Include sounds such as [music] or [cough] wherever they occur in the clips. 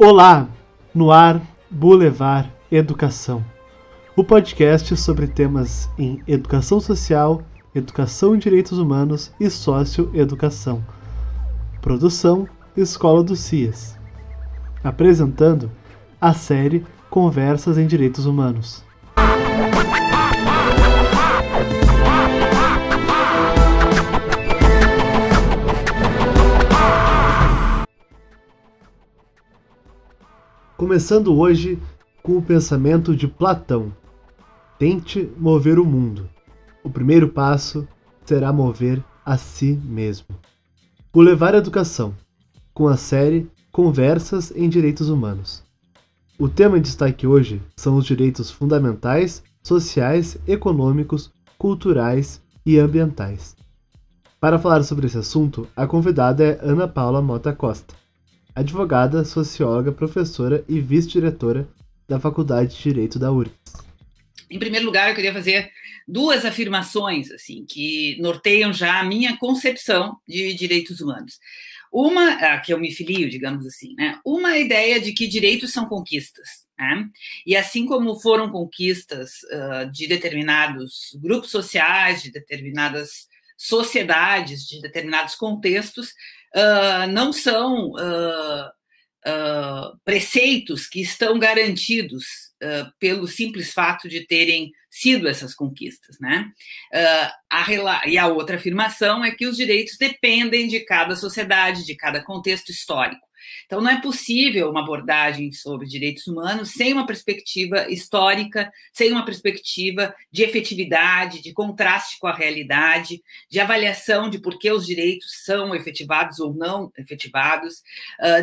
Olá, no ar Boulevard Educação, o podcast sobre temas em educação social, educação em direitos humanos e socioeducação. Produção Escola do CIAS. Apresentando a série Conversas em Direitos Humanos. Começando hoje com o pensamento de Platão. Tente mover o mundo. O primeiro passo será mover a si mesmo. O levar educação, com a série Conversas em Direitos Humanos. O tema em destaque hoje são os direitos fundamentais, sociais, econômicos, culturais e ambientais. Para falar sobre esse assunto, a convidada é Ana Paula Mota Costa advogada, socióloga, professora e vice-diretora da Faculdade de Direito da URGS. Em primeiro lugar, eu queria fazer duas afirmações assim que norteiam já a minha concepção de direitos humanos. Uma, a que eu me filio, digamos assim, né? Uma ideia de que direitos são conquistas. Né? E assim como foram conquistas uh, de determinados grupos sociais, de determinadas sociedades, de determinados contextos, uh, não são uh, uh, preceitos que estão garantidos pelo simples fato de terem sido essas conquistas, né? A, e a outra afirmação é que os direitos dependem de cada sociedade, de cada contexto histórico. Então, não é possível uma abordagem sobre direitos humanos sem uma perspectiva histórica, sem uma perspectiva de efetividade, de contraste com a realidade, de avaliação de por que os direitos são efetivados ou não efetivados,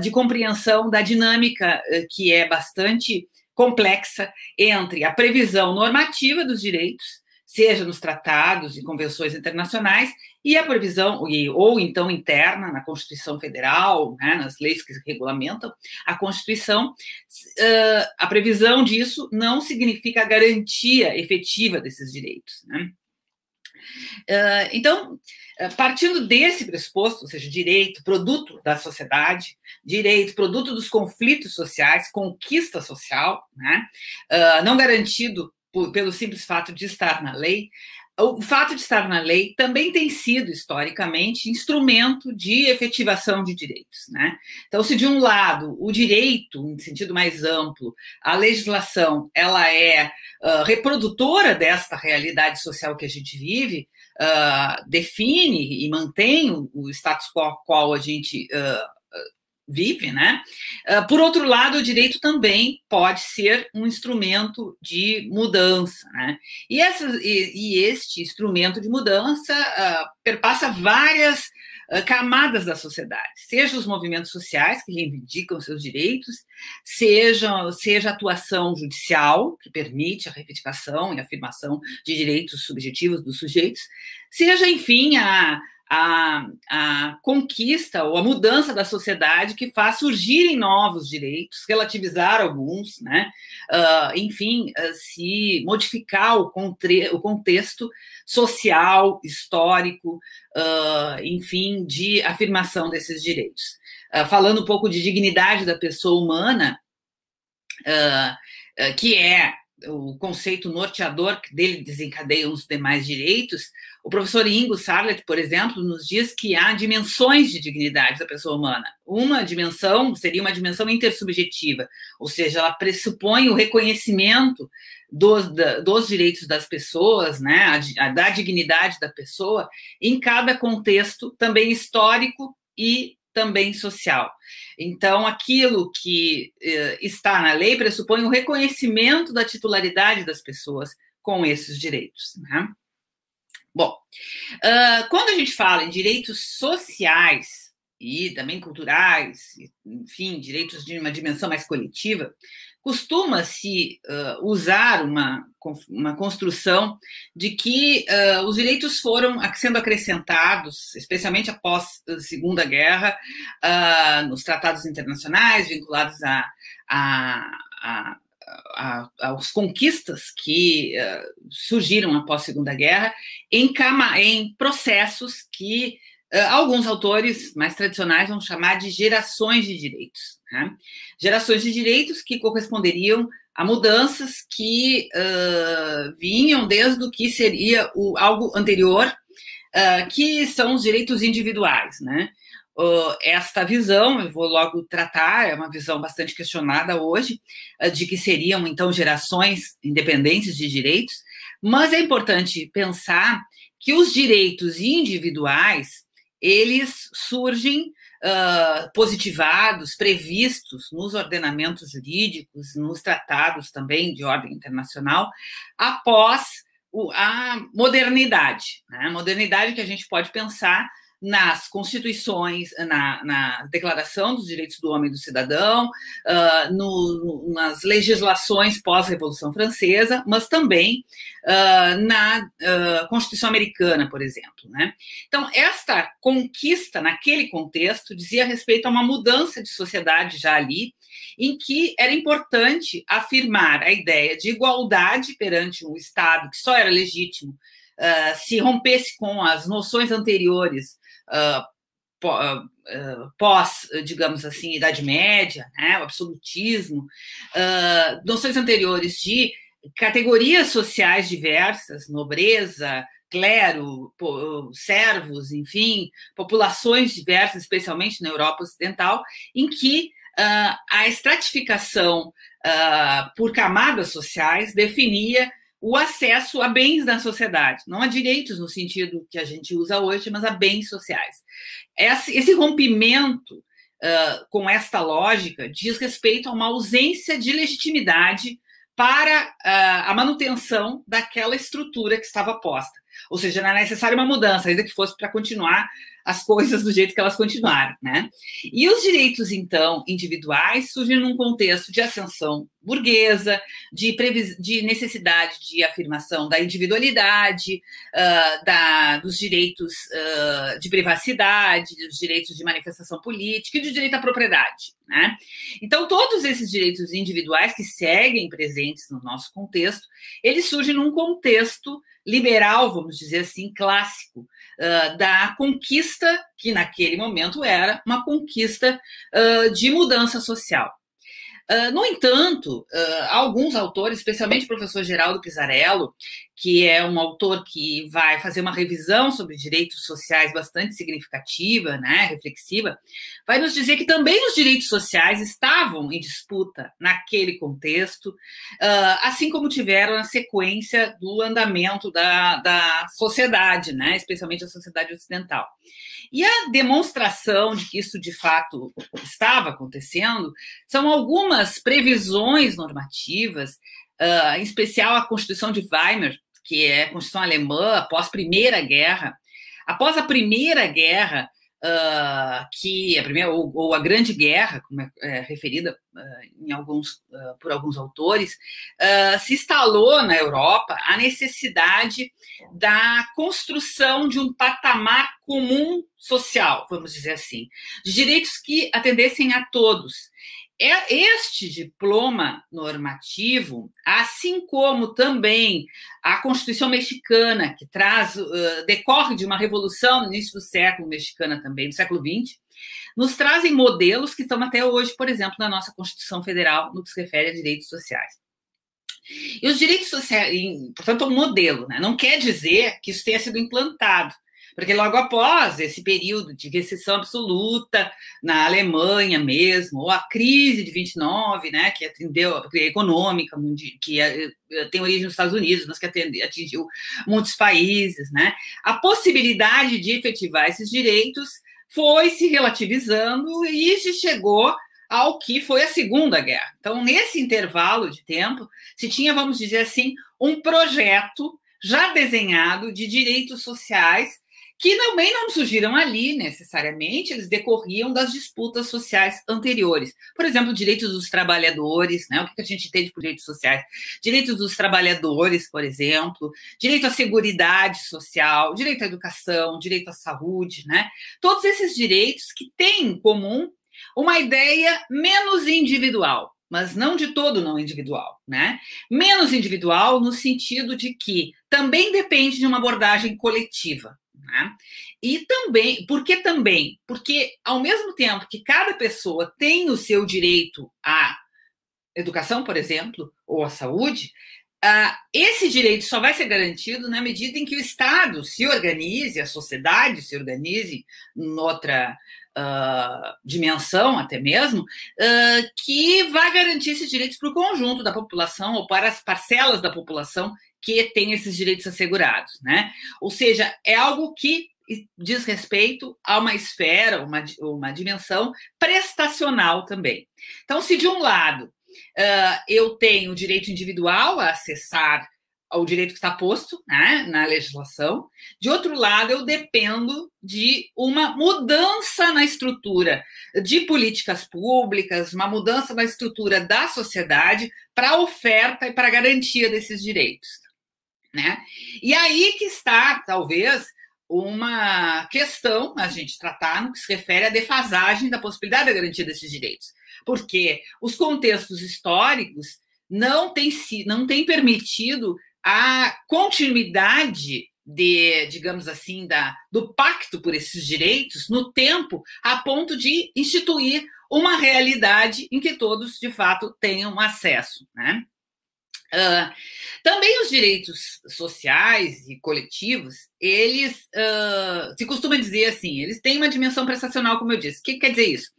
de compreensão da dinâmica que é bastante complexa entre a previsão normativa dos direitos seja nos tratados e convenções internacionais, e a previsão, ou então interna, na Constituição Federal, né, nas leis que regulamentam a Constituição, a previsão disso não significa a garantia efetiva desses direitos. Né? Então, partindo desse pressuposto, ou seja, direito, produto da sociedade, direito, produto dos conflitos sociais, conquista social, né? não garantido por, pelo simples fato de estar na lei, o fato de estar na lei também tem sido, historicamente, instrumento de efetivação de direitos. Né? Então, se de um lado o direito, em sentido mais amplo, a legislação, ela é uh, reprodutora desta realidade social que a gente vive, uh, define e mantém o, status quo qual a gente uh, vive, né? Uh, por outro lado, o direito também pode ser um instrumento de mudança, né? E, essa, e, e este instrumento de mudança uh, perpassa várias uh, camadas da sociedade, seja os movimentos sociais que reivindicam seus direitos, seja, seja a atuação judicial, que permite a reivindicação e afirmação de direitos subjetivos dos sujeitos, seja, enfim, a a, a conquista ou a mudança da sociedade que faz surgirem novos direitos, relativizar alguns, né? Uh, enfim, uh, se modificar o, contre, o contexto social, histórico, uh, enfim, de afirmação desses direitos. falando um pouco de dignidade da pessoa humana, que é o conceito norteador que dele desencadeia os demais direitos, o professor Ingo Sarlet, por exemplo, nos diz que há dimensões de dignidade da pessoa humana. Uma dimensão seria uma dimensão intersubjetiva, ou seja, ela pressupõe o reconhecimento dos, dos direitos das pessoas, né, a, a, da dignidade da pessoa, em cada contexto, também histórico e também social. Então, aquilo que eh, está na lei pressupõe o reconhecimento da titularidade das pessoas com esses direitos. Né? Bom, uh, quando a gente fala em direitos sociais e também culturais, enfim, direitos de uma dimensão mais coletiva, costuma-se uh, usar uma, uma construção de que uh, os direitos foram sendo acrescentados, especialmente após a Segunda Guerra, uh, nos tratados internacionais vinculados a, a, a as conquistas que uh, surgiram após a Segunda Guerra em, cama, em processos que uh, alguns autores mais tradicionais vão chamar de gerações de direitos. Né? Gerações de direitos que corresponderiam a mudanças que uh, vinham desde o que seria o, algo anterior, que são os direitos individuais. Né? uh, esta visão, eu vou logo tratar, é uma visão bastante questionada hoje, uh, de que seriam, então, gerações independentes de direitos, mas é importante pensar que os direitos individuais, eles surgem uh, positivados, previstos nos ordenamentos jurídicos, nos tratados também de ordem internacional, após a modernidade. Né? A modernidade que a gente pode pensar nas constituições, na, na, Declaração dos Direitos do Homem e do Cidadão, uh, no, nas legislações pós-Revolução Francesa, mas também uh, na uh, Constituição Americana, por exemplo. Né? Então, esta conquista, naquele contexto, dizia respeito a uma mudança de sociedade já ali, em que era importante afirmar a ideia de igualdade perante um Estado que só era legítimo Uh, se rompesse com as noções anteriores pós, digamos assim, Idade Média, né, o absolutismo, uh, noções anteriores de categorias sociais diversas, nobreza, clero, servos, enfim, populações diversas, especialmente na Europa Ocidental, em que uh, a estratificação uh, por camadas sociais definia o acesso a bens da sociedade, não a direitos no sentido que a gente usa hoje, mas a bens sociais. Esse rompimento uh, com esta lógica diz respeito a uma ausência de legitimidade para uh, a manutenção daquela estrutura que estava posta. Ou seja, não é necessária uma mudança, ainda que fosse para continuar as coisas do jeito que elas continuaram, né? E os direitos, então, individuais surgem num contexto de ascensão burguesa, de, de necessidade de afirmação da individualidade, uh, da, dos direitos uh, de privacidade, dos direitos de manifestação política e do direito à propriedade, né? Então, todos esses direitos individuais que seguem presentes no nosso contexto, eles surgem num contexto liberal, vamos dizer assim, clássico, uh, da conquista, que naquele momento era uma conquista uh, de mudança social. Uh, no entanto, alguns autores, especialmente o professor Geraldo Pizarello, que é um autor que vai fazer uma revisão sobre direitos sociais bastante significativa, né, reflexiva, vai nos dizer que também os direitos sociais estavam em disputa naquele contexto, uh, assim como tiveram na sequência do andamento da, da sociedade, né, especialmente a sociedade ocidental. E a demonstração de que isso de fato estava acontecendo são algumas previsões normativas, uh, em especial a Constituição de Weimar, que é a Constituição alemã após a Primeira Guerra. Após a Primeira Guerra, uh, que a primeira ou, ou, a Grande Guerra, como é, é referida uh, em alguns, uh, por alguns autores, se instalou na Europa a necessidade da construção de um patamar comum social, vamos dizer assim, de direitos que atendessem a todos. É este diploma normativo, assim como também a Constituição mexicana, que traz, uh, decorre de uma revolução no início do século mexicana também, do século XX, nos trazem modelos que estão até hoje, por exemplo, na nossa Constituição Federal, no que se refere a direitos sociais. E os direitos sociais, portanto, é um modelo, né? não quer dizer que isso tenha sido implantado. Porque logo após esse período de recessão absoluta na Alemanha mesmo, ou a crise de 29, né, que atendeu a crise econômica, que eh, eh, tem origem nos Estados Unidos, mas que atingiu muitos países, né, a possibilidade de efetivar esses direitos foi se relativizando e se chegou ao que foi a Segunda Guerra. Então, nesse intervalo de tempo, se tinha, vamos dizer assim, um projeto já desenhado de direitos sociais que também não surgiram ali necessariamente, eles decorriam das disputas sociais anteriores. Por exemplo, direitos dos trabalhadores, né? O que a gente entende por direitos sociais? Direitos dos trabalhadores, por exemplo, direito à seguridade social, direito à educação, direito à saúde, né? Todos esses direitos que têm em comum uma ideia menos individual, mas não de todo não individual, né? Menos individual no sentido de que também depende de uma abordagem coletiva, né? E também, por que também? Porque ao mesmo tempo que cada pessoa tem o seu direito à educação, por exemplo, ou à saúde, Uh, esse direito só vai ser garantido na medida em que o Estado se organize, a sociedade se organize em outra uh, dimensão, até mesmo, uh, que vai garantir esses direitos para o conjunto da população ou para as parcelas da população que tem esses direitos assegurados. Né? Ou seja, é algo que diz respeito a uma esfera, uma, uma dimensão prestacional também. Então, se de um lado Uh, eu tenho o direito individual a acessar o direito que está posto né, na legislação. De outro lado, eu dependo de uma mudança na estrutura de políticas públicas, uma mudança na estrutura da sociedade para a oferta e para a garantia desses direitos. Né? E aí que está, talvez, uma questão a gente tratar no que se refere à defasagem da possibilidade da garantia desses direitos porque os contextos históricos não têm, não têm permitido a continuidade de, digamos assim, da, do pacto por esses direitos no tempo, a ponto de instituir uma realidade em que todos, de fato, tenham acesso. Né? Também os direitos sociais e coletivos, eles uh, se costuma dizer assim, eles têm uma dimensão prestacional, como eu disse. O que quer dizer isso?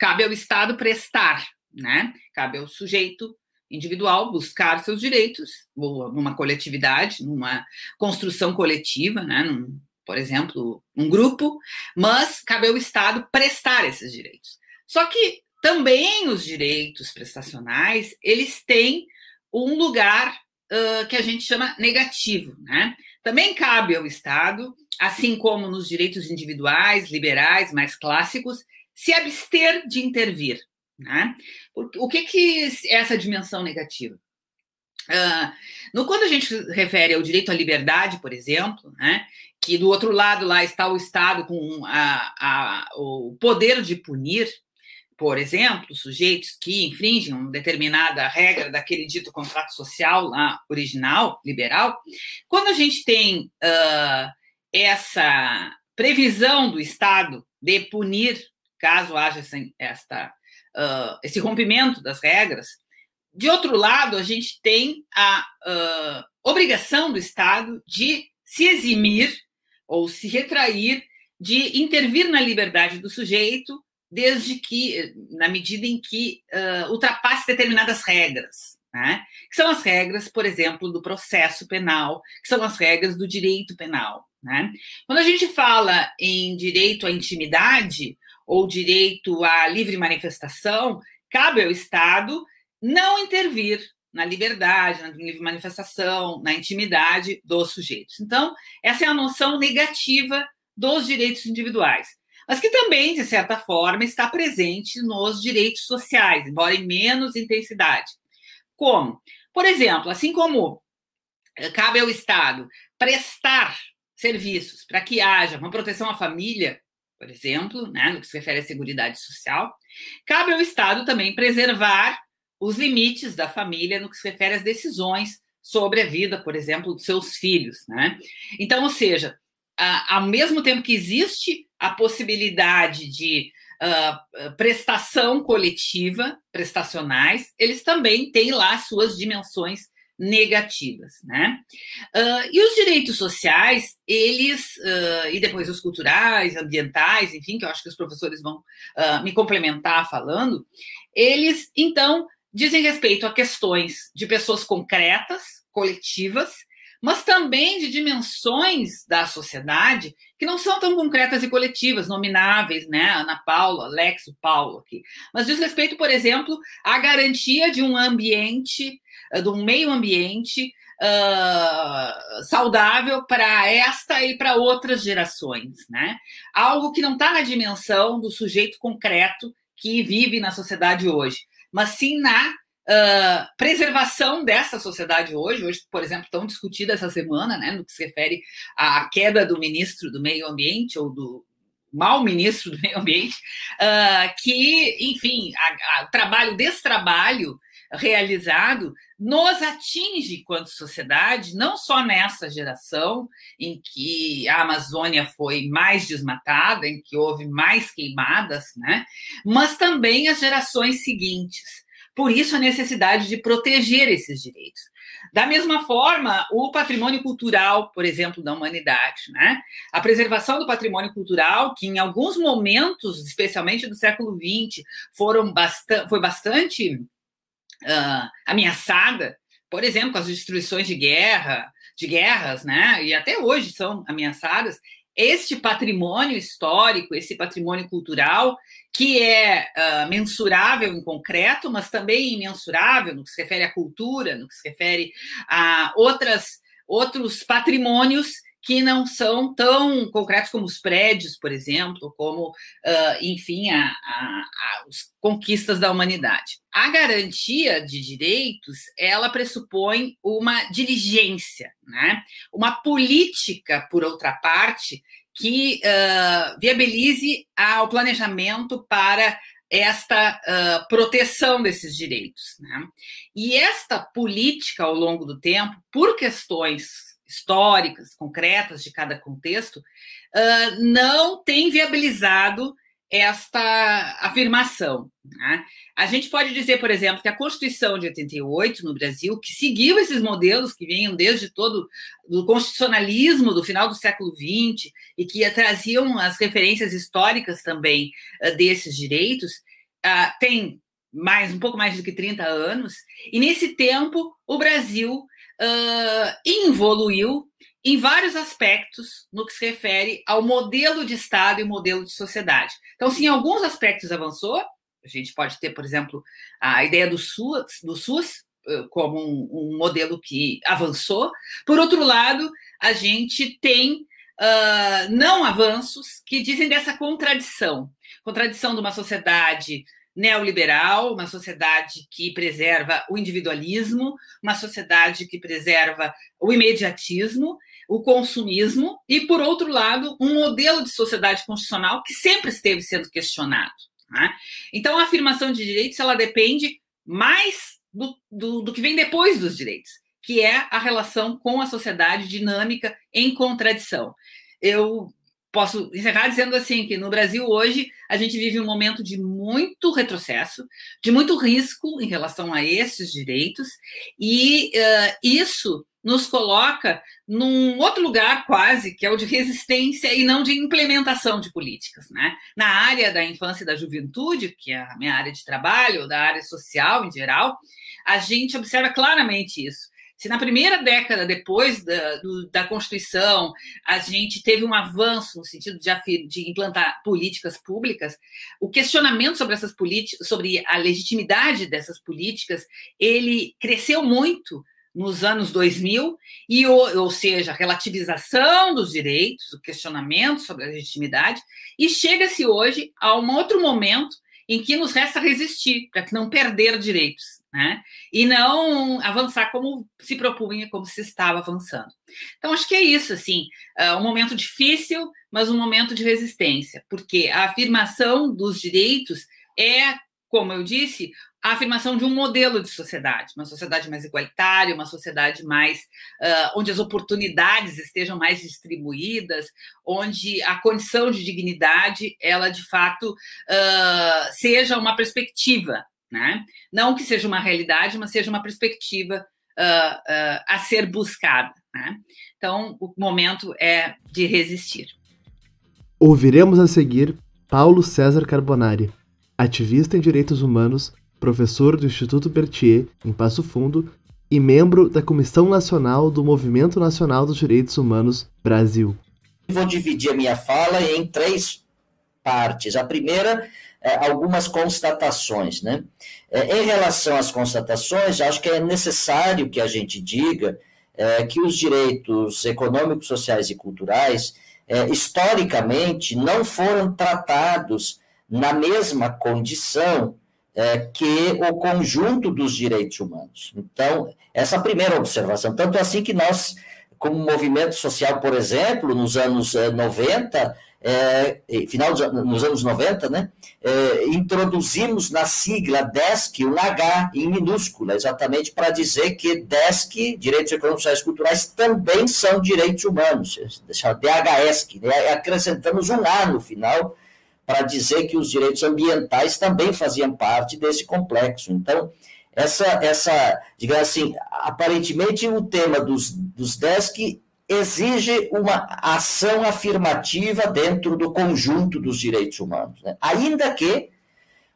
cabe ao Estado prestar, né? Cabe ao sujeito individual buscar seus direitos, ou numa coletividade, numa construção coletiva, né? Num, por exemplo, um grupo, mas cabe ao Estado prestar esses direitos. Só que também os direitos prestacionais, eles têm um lugar uh, que a gente chama negativo, né? Também cabe ao Estado, assim como nos direitos individuais, liberais, mais clássicos, se abster de intervir. Né? O que, que é essa dimensão negativa? Uh, no, quando a gente refere ao direito à liberdade, por exemplo, né, que do outro lado lá está o Estado com a, a, o poder de punir, por exemplo, sujeitos que infringem uma determinada regra daquele dito contrato social lá, original, liberal, quando a gente tem uh, essa previsão do Estado de punir caso haja esta, uh, esse rompimento das regras. De outro lado, a gente tem a uh, obrigação do Estado de se eximir ou se retrair de intervir na liberdade do sujeito, desde que, na medida em que uh, ultrapasse determinadas regras. Né? Que são as regras, por exemplo, do processo penal, que são as regras do direito penal. Né? Quando a gente fala em direito à intimidade, ou direito à livre manifestação, cabe ao Estado não intervir na liberdade, na livre manifestação, na intimidade dos sujeitos. Então, essa é a noção negativa dos direitos individuais, mas que também, de certa forma, está presente nos direitos sociais, embora em menos intensidade. Como? Por exemplo, assim como cabe ao Estado prestar serviços para que haja uma proteção à família, por exemplo, né, no que se refere à Seguridade Social, cabe ao Estado também preservar os limites da família no que se refere às decisões sobre a vida, por exemplo, dos seus filhos. Né? Então, ou seja, ao mesmo tempo que existe a possibilidade de uh, prestação coletiva, prestacionais, eles também têm lá suas dimensões negativas, né? Uh, e os direitos sociais, eles, uh, e depois os culturais, ambientais, enfim, que eu acho que os professores vão uh, me complementar falando, eles, então, dizem respeito a questões de pessoas concretas, coletivas, mas também de dimensões da sociedade que não são tão concretas e coletivas, nomináveis, né? Ana Paula, Lexo, Paulo aqui. Mas diz respeito, por exemplo, à garantia de um ambiente, de um meio ambiente uh, saudável para esta e para outras gerações, né? Algo que não está na dimensão do sujeito concreto que vive na sociedade hoje, mas sim na uh, preservação dessa sociedade hoje, hoje, por exemplo, tão discutida essa semana, né, no que se refere à queda do ministro do Meio Ambiente ou do mau ministro do meio ambiente, uh, que, enfim, o trabalho desse trabalho realizado nos atinge enquanto sociedade, não só nessa geração em que a Amazônia foi mais desmatada, em que houve mais queimadas, né? mas também as gerações seguintes. Por isso, a necessidade de proteger esses direitos. Da mesma forma, o patrimônio cultural, por exemplo, da humanidade, né? A preservação do patrimônio cultural, que em alguns momentos, especialmente do século XX, foram bastante, foi bastante uh, ameaçada, por exemplo, com as destruições de guerra, de guerras, né? E até hoje são ameaçadas. Este patrimônio histórico, esse patrimônio cultural, que é uh, mensurável em concreto, mas também imensurável no que se refere à cultura, no que se refere a outras, outros patrimônios que não são tão concretos como os prédios, por exemplo, como, uh, enfim, a, a, a, as conquistas da humanidade. A garantia de direitos, ela pressupõe uma diligência, né? uma política, por outra parte, que uh, viabilize o planejamento para esta uh, proteção desses direitos. Né? E esta política, ao longo do tempo, por questões históricas, concretas de cada contexto, uh, não tem viabilizado esta afirmação. Né? A gente pode dizer, por exemplo, que a Constituição de 88 no Brasil, que seguiu esses modelos que vinham desde todo do constitucionalismo do final do século XX e que traziam as referências históricas também uh, desses direitos, uh, tem mais um pouco mais do que 30 anos, e nesse tempo o Brasil uh, evoluiu em vários aspectos no que se refere ao modelo de Estado e modelo de sociedade. Então, se em alguns aspectos avançou, a gente pode ter, por exemplo, a ideia do SUS, do SUS como um, um modelo que avançou. Por outro lado, a gente tem uh, não avanços que dizem dessa contradição contradição de uma sociedade neoliberal, uma sociedade que preserva o individualismo, uma sociedade que preserva o imediatismo, o consumismo, e, por outro lado, um modelo de sociedade constitucional que sempre esteve sendo questionado. Né? Então, a afirmação de direitos ela depende mais do, do, do que vem depois dos direitos, que é a relação com a sociedade dinâmica em contradição. Eu posso encerrar dizendo assim que no Brasil hoje a gente vive um momento de muito retrocesso, de muito risco em relação a esses direitos, e uh, isso nos coloca num outro lugar quase, que é o de resistência e não de implementação de políticas. Né? Na área da infância e da juventude, que é a minha área de trabalho, da área social em geral, a gente observa claramente isso. Se na primeira década depois da, do, da Constituição a gente teve um avanço no sentido de, de implantar políticas públicas, o questionamento sobre essas políticas, sobre a legitimidade dessas políticas, ele cresceu muito nos anos 2000, e, ou seja, a relativização dos direitos, o questionamento sobre a legitimidade, e chega-se hoje a um outro momento em que nos resta resistir, para não perder direitos né? E não avançar como se propunha, como se estava avançando. Então, acho que é isso, assim, é um momento difícil, mas um momento de resistência, porque a afirmação dos direitos é, como eu disse, a afirmação de um modelo de sociedade, uma sociedade mais igualitária, uma sociedade mais uh, onde as oportunidades estejam mais distribuídas, onde a condição de dignidade ela de fato uh, seja uma perspectiva né? Não que seja uma realidade, mas seja uma perspectiva uh, a ser buscada. Né? Então, o momento é de resistir. Ouviremos a seguir Paulo César Carbonari, ativista em direitos humanos, professor do Instituto Berthier, em Passo Fundo, e membro da Comissão Nacional do Movimento Nacional dos Direitos Humanos Brasil. Vou dividir a minha fala em três partes. A primeira é, algumas constatações. Né? É, em relação às constatações, acho que é necessário que a gente diga é, que os direitos econômicos, sociais e culturais, historicamente, não foram tratados na mesma condição é, que o conjunto dos direitos humanos. Então, essa primeira observação. Tanto assim que nós, como movimento social, por exemplo, nos anos 90, é, é, final dos nos anos 90, né, é, introduzimos na sigla DESC um H em minúscula, exatamente para dizer que DESC, Direitos Econômicos, Sociais e Culturais, também são direitos humanos, DHESC, né, acrescentamos um A no final para dizer que os direitos ambientais também faziam parte desse complexo. Então, essa, essa digamos assim, aparentemente o tema dos, dos DESC exige uma ação afirmativa dentro do conjunto dos direitos humanos. Né? Ainda que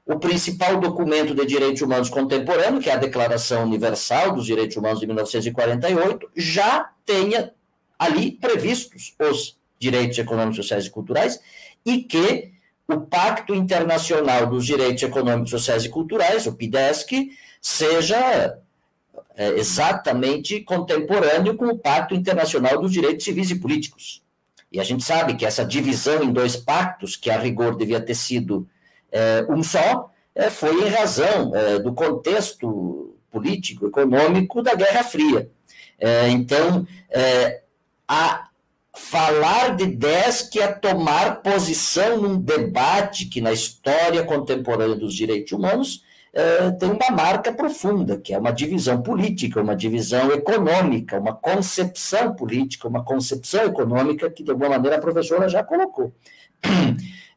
o principal documento de direitos humanos contemporâneo, que é a Declaração Universal dos Direitos Humanos de 1948, já tenha ali previstos os direitos econômicos, sociais e culturais, e que o Pacto Internacional dos Direitos Econômicos, Sociais e Culturais, o PIDESC, seja é, exatamente contemporâneo com o Pacto Internacional dos Direitos Civis e Políticos. E a gente sabe que essa divisão em dois pactos, que a rigor devia ter sido é, um só, é, foi em razão é, do contexto político, econômico da Guerra Fria. É, então, é, a falar de 10 que é tomar posição num debate que na história contemporânea dos direitos humanos é, tem uma marca profunda, que é uma divisão política, uma divisão econômica, uma concepção política, uma concepção econômica que, de alguma maneira, a professora já colocou.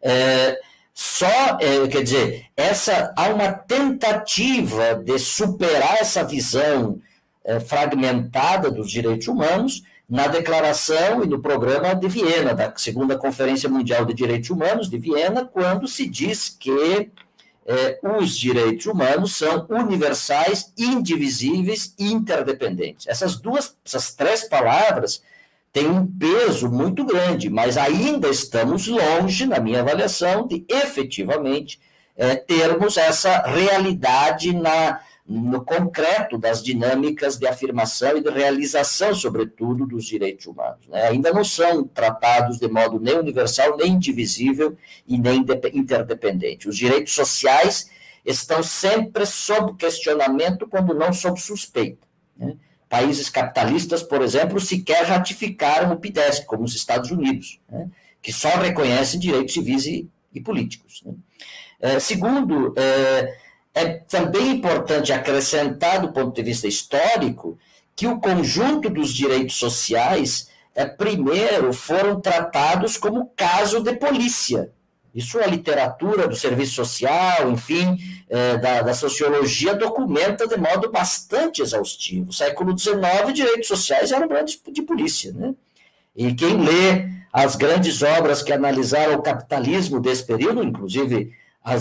É, [clears throat] só, é, quer dizer, essa, há uma tentativa de superar essa visão é, fragmentada dos direitos humanos na declaração e no programa de Viena, da segunda Conferência Mundial de Direitos Humanos de Viena, quando se diz que é, os direitos humanos são universais, indivisíveis e interdependentes. Essas duas, essas três palavras têm um peso muito grande, mas ainda estamos longe, na minha avaliação, de efetivamente é, termos essa realidade na, no concreto das dinâmicas de afirmação e de realização, sobretudo, dos direitos humanos. Né? Ainda não são tratados de modo nem universal, nem indivisível e nem interdependente. Os direitos sociais estão sempre sob questionamento, quando não sob suspeita. Né? Países capitalistas, por exemplo, sequer ratificaram o PIDESC, como os Estados Unidos, né? que só reconhecem direitos civis e, e políticos. É, segundo, é, é também importante acrescentar, do ponto de vista histórico, que o conjunto dos direitos sociais, é, primeiro, foram tratados como caso de polícia. Isso a literatura do serviço social, enfim, é, da, da, sociologia, documenta de modo bastante exaustivo. No século XIX, direitos sociais eram grandes de polícia. Né? E quem lê as grandes obras que analisaram o capitalismo desse período, inclusive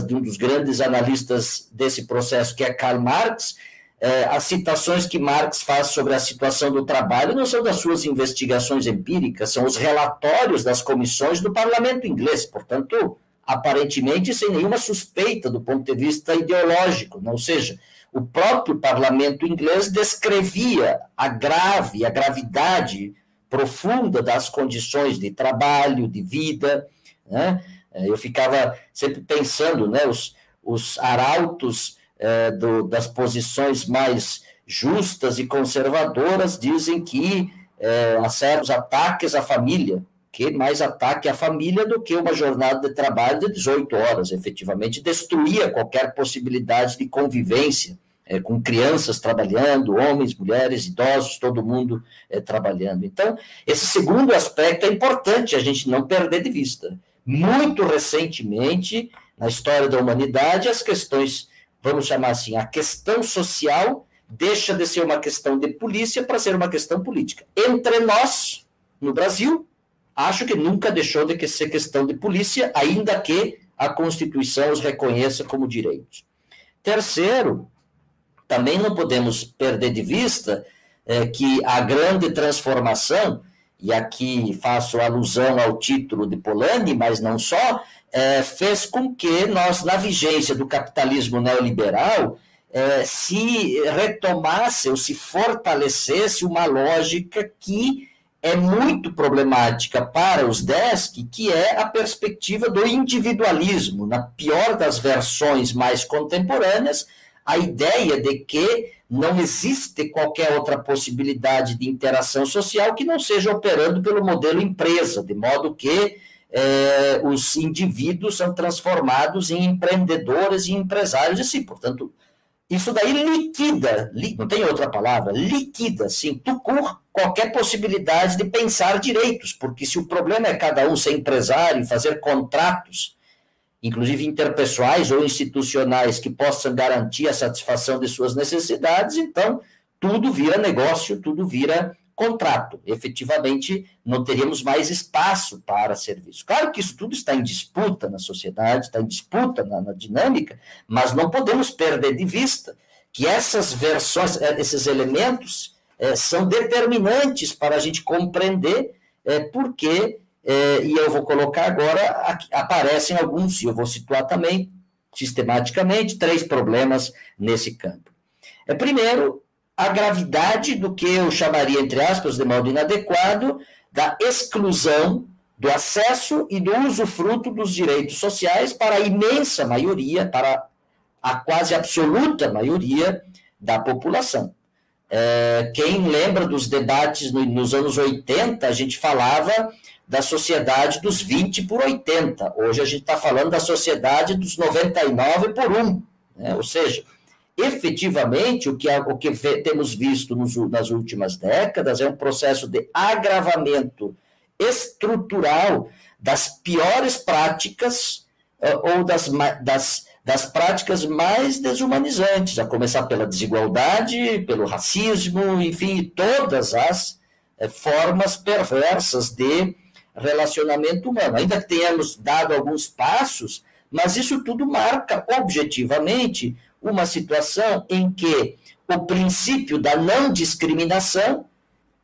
de um dos grandes analistas desse processo, que é Karl Marx, é, as citações que Marx faz sobre a situação do trabalho não são das suas investigações empíricas, são os relatórios das comissões do parlamento inglês, portanto, aparentemente sem nenhuma suspeita do ponto de vista ideológico, ou seja, o próprio parlamento inglês descrevia a grave, a gravidade profunda das condições de trabalho, de vida, né? É, eu ficava sempre pensando, né, os, os arautos é, do, das posições mais justas e conservadoras dizem que é, há certos ataques à família, que mais ataque à família do que uma jornada de trabalho de 18 horas, efetivamente destruía qualquer possibilidade de convivência é, com crianças trabalhando, homens, mulheres, idosos, todo mundo é, trabalhando. Então, esse segundo aspecto é importante a gente não perder de vista muito recentemente, na história da humanidade, as questões, vamos chamar assim, a questão social deixa de ser uma questão de polícia para ser uma questão política. Entre nós, no Brasil, acho que nunca deixou de ser questão de polícia, ainda que a Constituição os reconheça como direitos. Terceiro, também não podemos perder de vista é, que a grande transformação e aqui faço alusão ao título de Polanyi, mas não só, é, fez com que nós, na vigência do capitalismo neoliberal, é, se retomasse ou se fortalecesse uma lógica que é muito problemática para os DESC, que é a perspectiva do individualismo. Na pior das versões mais contemporâneas, a ideia de que não existe qualquer outra possibilidade de interação social que não seja operando pelo modelo empresa, de modo que é, os indivíduos são transformados em empreendedores e empresários, e sim, portanto, isso daí liquida, li, não tem outra palavra, liquida, sim, tucur, qualquer possibilidade de pensar direitos, porque se o problema é cada um ser empresário fazer contratos, inclusive interpessoais ou institucionais, que possam garantir a satisfação de suas necessidades, então tudo vira negócio, tudo vira contrato. Efetivamente, não teríamos mais espaço para serviço. Claro que isso tudo está em disputa na sociedade, está em disputa na, na dinâmica, mas não podemos perder de vista que essas versões, eh, esses elementos, é, são determinantes para a gente compreender é, por que, é, e eu vou colocar agora, aqui, aparecem alguns, e eu vou situar também, sistematicamente, três problemas nesse campo. É, primeiro, a gravidade do que eu chamaria, entre aspas, de modo inadequado, da exclusão do acesso e do usufruto dos direitos sociais para a imensa maioria, para a quase absoluta maioria da população. É, quem lembra dos debates no, nos anos 80, a gente falava da sociedade dos 20 por 80. Hoje a gente está falando da sociedade dos 99 por 1. Né? Ou seja, efetivamente, o que, o que temos visto nos, nas últimas décadas é um processo de agravamento estrutural das piores práticas eh, ou das, das, das práticas mais desumanizantes, a começar pela desigualdade, pelo racismo, enfim, todas as eh, formas perversas de relacionamento humano. Ainda que tenhamos dado alguns passos, mas isso tudo marca objetivamente uma situação em que o princípio da não discriminação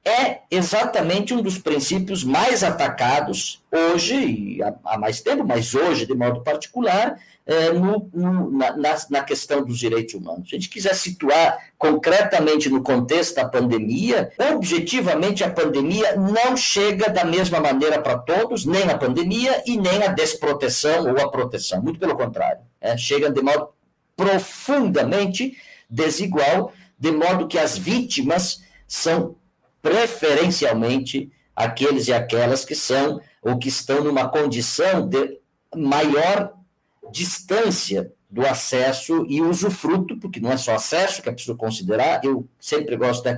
é exatamente um dos princípios mais atacados hoje, e há mais tempo, mas hoje de modo particular, é, no, no, na, na, questão dos direitos humanos. Se a gente quiser situar concretamente no contexto da pandemia, objetivamente a pandemia não chega da mesma maneira para todos, nem a pandemia e nem a desproteção ou a proteção, muito pelo contrário, é, chega de modo profundamente desigual, de modo que as vítimas são preferencialmente aqueles e aquelas que são ou que estão numa condição de maior distância do acesso e usufruto, porque não é só acesso que é preciso considerar, eu sempre gosto de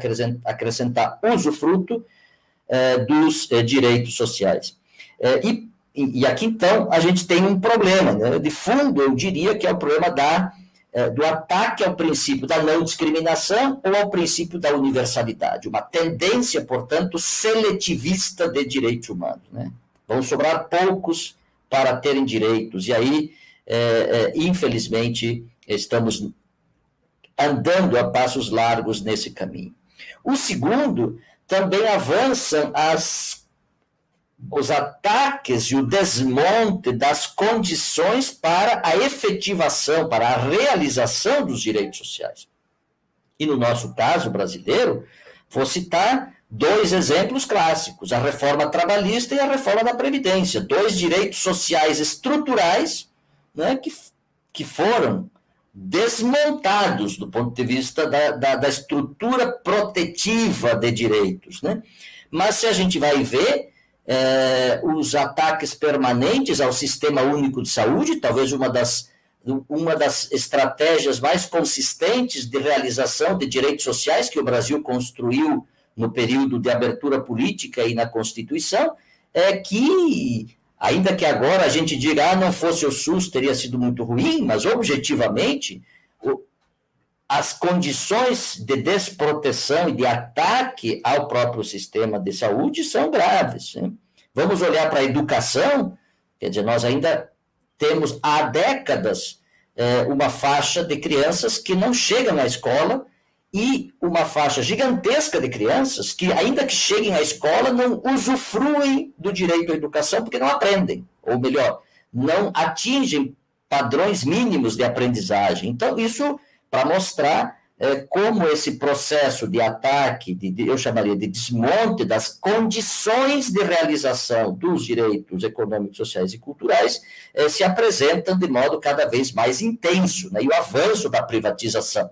acrescentar usufruto eh, dos eh, direitos sociais. Eh, e, e aqui, então, a gente tem um problema, né? de fundo, eu diria que é o problema da é, do ataque ao princípio da não discriminação ou ao princípio da universalidade, uma tendência, portanto, seletivista de direitos humanos. Né? Vão sobrar poucos para terem direitos, e aí, é, é, infelizmente, estamos andando a passos largos nesse caminho. O segundo, também avançam as os ataques e o desmonte das condições para a efetivação, para a realização dos direitos sociais. E no nosso caso brasileiro, vou citar dois exemplos clássicos: a reforma trabalhista e a reforma da Previdência, dois direitos sociais estruturais né, que, que foram desmontados do ponto de vista da, da, da estrutura protetiva de direitos. Né? Mas se a gente vai ver, é, os ataques permanentes ao Sistema Único de Saúde, talvez uma das, uma das estratégias mais consistentes de realização de direitos sociais que o Brasil construiu no período de abertura política e na Constituição, é que, ainda que agora a gente diga, ah, não fosse o SUS, teria sido muito ruim, mas objetivamente, as condições de desproteção e de ataque ao próprio sistema de saúde são graves. Né? Vamos olhar para a educação, quer dizer, nós ainda temos há décadas é, uma faixa de crianças que não chegam à escola e uma faixa gigantesca de crianças que, ainda que cheguem à escola, não usufruem do direito à educação porque não aprendem, ou melhor, não atingem padrões mínimos de aprendizagem. Então, isso para mostrar é, como esse processo de ataque, de, de, eu chamaria de desmonte das condições de realização dos direitos econômicos, sociais e culturais é, se apresentam de modo cada vez mais intenso, né, e o avanço da privatização.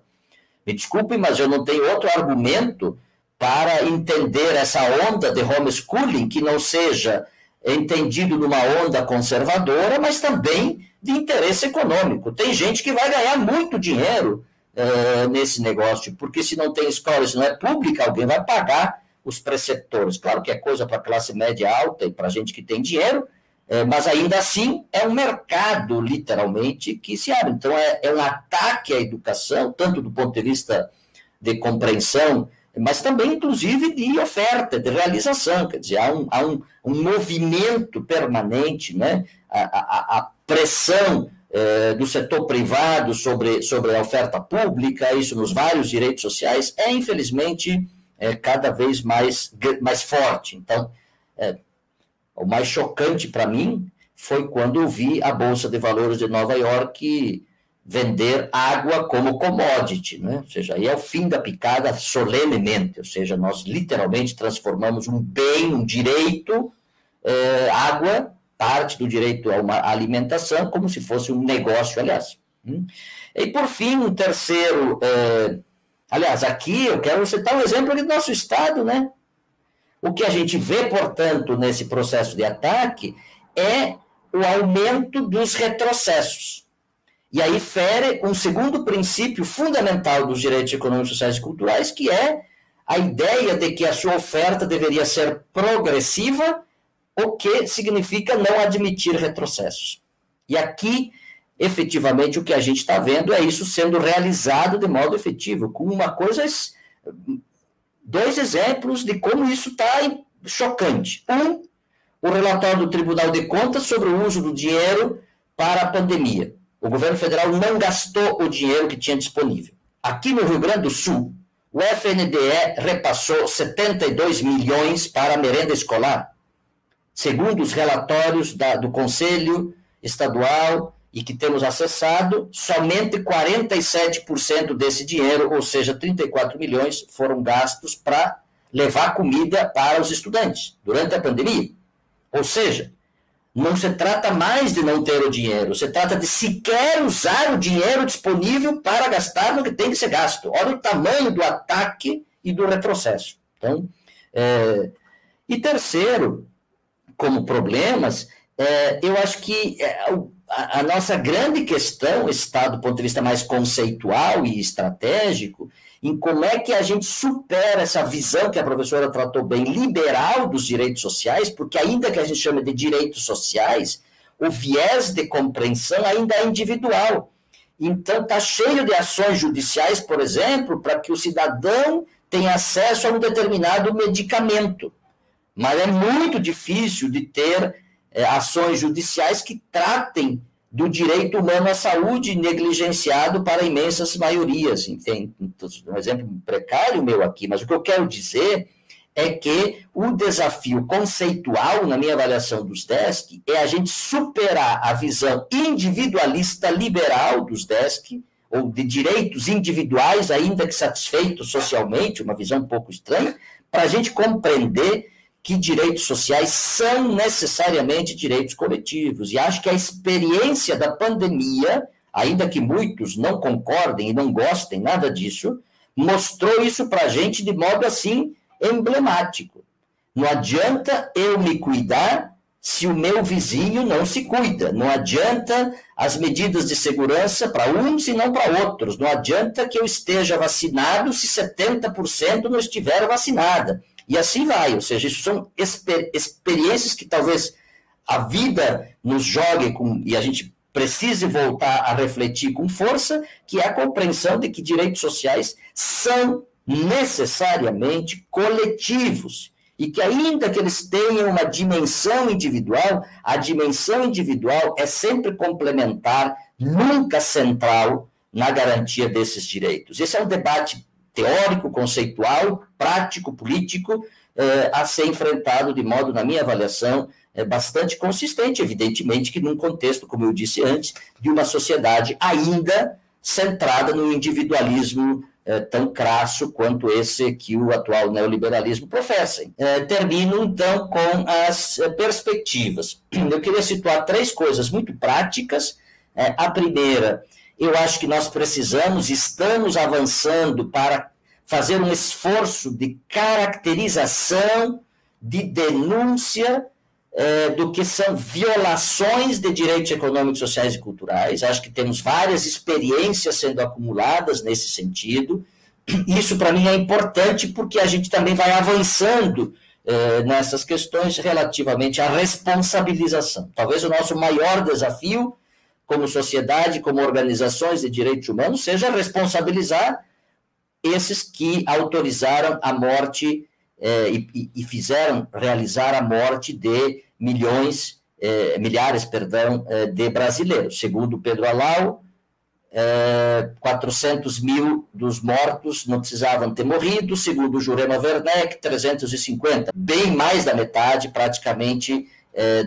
Me desculpem, mas eu não tenho outro argumento para entender essa onda de homeschooling que não seja entendido numa onda conservadora, mas também de interesse econômico. Tem gente que vai ganhar muito dinheiro uh, nesse negócio, porque se não tem escola, se não é pública, alguém vai pagar os preceptores. Claro que é coisa para classe média alta e para gente que tem dinheiro, é, mas ainda assim é um mercado, literalmente, que se abre. Então é, é um ataque à educação, tanto do ponto de vista de compreensão mas também, inclusive, de oferta, de realização. Quer dizer, há um, há um, um movimento permanente, né? a, a, a pressão eh, do setor privado sobre, sobre a oferta pública, isso nos vários direitos sociais, é, infelizmente, é, cada vez mais, mais forte. Então, é, o mais chocante para mim foi quando eu vi a Bolsa de Valores de Nova York vender água como commodity, né? ou seja, aí é o fim da picada solenemente, ou seja, nós literalmente transformamos um bem, um direito, é, água, parte do direito a uma alimentação, como se fosse um negócio, aliás. Hum? E por fim, um terceiro, é, aliás, aqui eu quero citar um exemplo aqui do nosso estado, né? O que a gente vê, portanto, nesse processo de ataque é o aumento dos retrocessos. E aí fere um segundo princípio fundamental dos direitos econômicos, sociais e culturais, que é a ideia de que a sua oferta deveria ser progressiva, o que significa não admitir retrocessos. E aqui, efetivamente, o que a gente está vendo é isso sendo realizado de modo efetivo, com uma coisa. Dois exemplos de como isso está chocante. Um, o relatório do Tribunal de Contas sobre o uso do dinheiro para a pandemia o governo federal não gastou o dinheiro que tinha disponível. Aqui no Rio Grande do Sul, o FNDE repassou 72 milhões para a merenda escolar, segundo os relatórios da, do Conselho Estadual e que temos acessado, somente 47% desse dinheiro, ou seja, 34 milhões, foram gastos para levar comida para os estudantes durante a pandemia. Ou seja, não se trata mais de não ter o dinheiro, se trata de sequer usar o dinheiro disponível para gastar no que tem que ser gasto. Olha o tamanho do ataque e do retrocesso. Então, é... e terceiro, como problemas, é, eu acho que é, a, nossa grande questão está do ponto de vista mais conceitual e estratégico, em como é que a gente supera essa visão que a professora tratou bem, liberal dos direitos sociais, porque ainda que a gente chame de direitos sociais, o viés de compreensão ainda é individual. Então, está cheio de ações judiciais, por exemplo, para que o cidadão tenha acesso a um determinado medicamento. Mas é muito difícil de ter é, ações judiciais que tratem do direito humano à saúde negligenciado para imensas maiorias. Entende? Um exemplo precário meu aqui, mas o que eu quero dizer é que o desafio conceitual, na minha avaliação dos DESC, é a gente superar a visão individualista liberal dos DESC, ou de direitos individuais, ainda que satisfeitos socialmente, uma visão um pouco estranha, para a gente compreender que direitos sociais são necessariamente direitos coletivos. E acho que a experiência da pandemia, ainda que muitos não concordem e não gostem nada disso, mostrou isso para a gente de modo assim emblemático. Não adianta eu me cuidar se o meu vizinho não se cuida. Não adianta as medidas de segurança para uns e não para outros. Não adianta que eu esteja vacinado se 70% não estiver vacinada. E assim vai, ou seja, isso são exper experiências que talvez a vida nos jogue com, e a gente precise voltar a refletir com força, que é a compreensão de que direitos sociais são necessariamente coletivos e que ainda que eles tenham uma dimensão individual, a dimensão individual é sempre complementar, nunca central na garantia desses direitos. Esse é um debate teórico, conceitual, prático, político, eh, a ser enfrentado de modo, na minha avaliação, é bastante consistente, evidentemente que num contexto, como eu disse antes, de uma sociedade ainda centrada no individualismo eh, tão crasso quanto esse que o atual neoliberalismo professa. Eh, termino, então, com as perspectivas. [clears throat] Eu queria situar três coisas muito práticas. a primeira eu acho que nós precisamos, estamos avançando para fazer um esforço de caracterização, de denúncia é, do que são violações de direitos econômicos, sociais e culturais. Acho que temos várias experiências sendo acumuladas nesse sentido. Isso, para mim, é importante porque a gente também vai avançando é, nessas questões relativamente à responsabilização. Talvez o nosso maior desafio, como sociedade, como organizações de direitos humanos, seja responsabilizar esses que autorizaram a morte é, e, e, fizeram realizar a morte de milhões, é, milhares, perdão, é, de brasileiros. Segundo Pedro Alau, 400 mil dos mortos não precisavam ter morrido, segundo Jurema Werneck, 350, bem mais da metade, praticamente,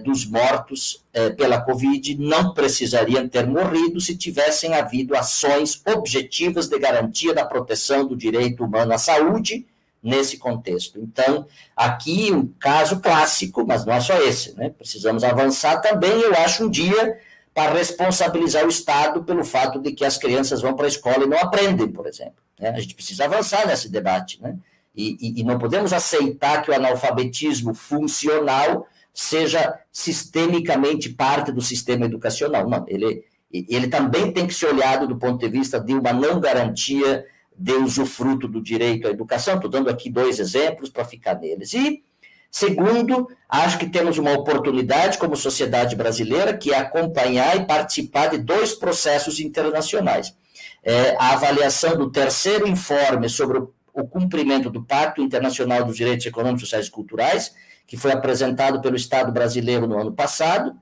dos mortos pela Covid não precisariam ter morrido se tivessem havido ações objetivas de garantia da proteção do direito humano à saúde nesse contexto. Então, aqui um caso clássico, mas não é só esse, né? Precisamos avançar também, eu acho, um dia para responsabilizar o Estado pelo fato de que as crianças vão para a escola e não aprendem, por exemplo. Né? A gente precisa avançar nesse debate, né? E, e, e não podemos aceitar que o analfabetismo funcional seja sistemicamente parte do sistema educacional. Não, ele, ele também tem que ser olhado do ponto de vista de uma não garantia de usufruto do direito à educação. Estou dando aqui dois exemplos para ficar neles. E, segundo, acho que temos uma oportunidade como sociedade brasileira que é acompanhar e participar de dois processos internacionais. É, a avaliação do terceiro informe sobre o, o cumprimento do Pacto Internacional dos Direitos Econômicos, Sociais e Culturais, que foi apresentado pelo Estado brasileiro no ano passado.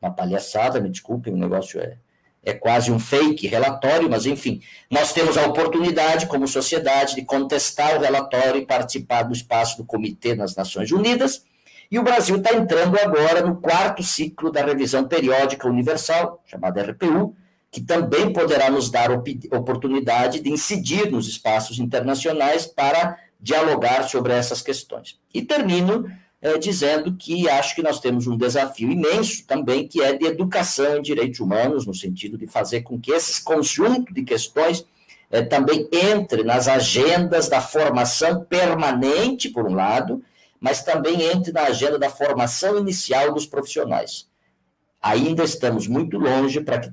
Uma palhaçada, me desculpem, o negócio é é quase um fake relatório, mas enfim, nós temos a oportunidade, como sociedade, de contestar o relatório e participar do espaço do Comitê das Nações Unidas. E o Brasil está entrando agora no quarto ciclo da revisão periódica universal, chamada RPU, que também poderá nos dar oportunidade de incidir nos espaços internacionais para dialogar sobre essas questões. E termino é, dizendo que acho que nós temos um desafio imenso também, que é de educação em direitos humanos, no sentido de fazer com que esse conjunto de questões é, também entre nas agendas da formação permanente, por um lado, mas também entre na agenda da formação inicial dos profissionais. Ainda estamos muito longe para que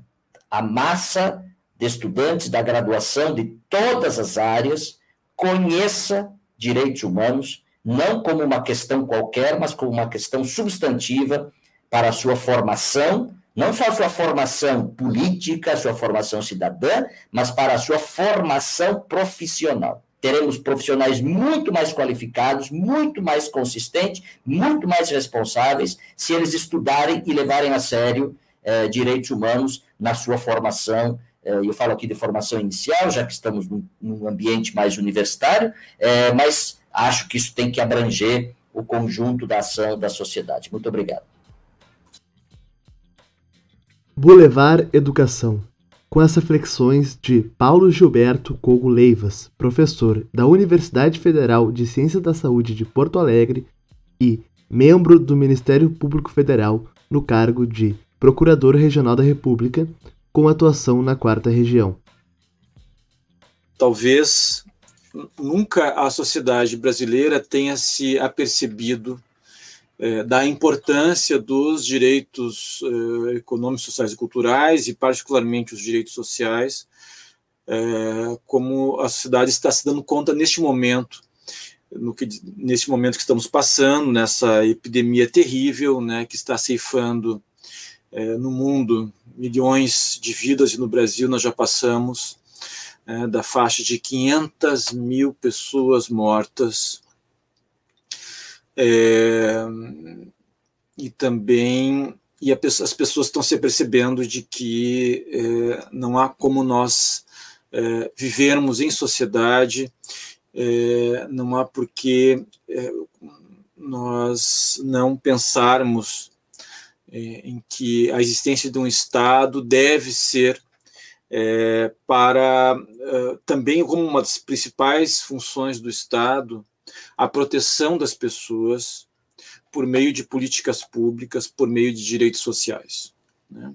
a massa de estudantes da graduação de todas as áreas conheça direitos humanos não como uma questão qualquer, mas como uma questão substantiva para a sua formação, não só a sua formação política, a sua formação cidadã, mas para a sua formação profissional. Teremos profissionais muito mais qualificados, muito mais consistentes, muito mais responsáveis, se eles estudarem e levarem a sério eh, direitos humanos na sua formação eh, eu falo aqui de formação inicial, já que estamos num, ambiente mais universitário, é, mas acho que isso tem que abranger o conjunto da ação da sociedade. Muito obrigado. Boulevard Educação. Com as reflexões de Paulo Gilberto Cogo Leivas, professor da Universidade Federal de Ciências da Saúde de Porto Alegre e membro do Ministério Público Federal no cargo de Procurador Regional da República, com atuação na Quarta Região. Talvez nunca a sociedade brasileira tenha se apercebido é, da importância dos direitos é, econômicos, sociais e culturais, e particularmente os direitos sociais, é, como a sociedade está se dando conta neste momento, no que, neste momento que estamos passando, nessa epidemia terrível, né, que está ceifando no mundo milhões de vidas, e no Brasil nós já passamos é, da faixa de 500 mil pessoas mortas. É, e também e as pessoas estão se percebendo de que é, não há como nós é, vivermos em sociedade, é, não há por que é, nós não pensarmos é, em que a existência de um Estado deve ser é, para uh, também como uma das principais funções do Estado a proteção das pessoas por meio de políticas públicas, por meio de direitos sociais. Né?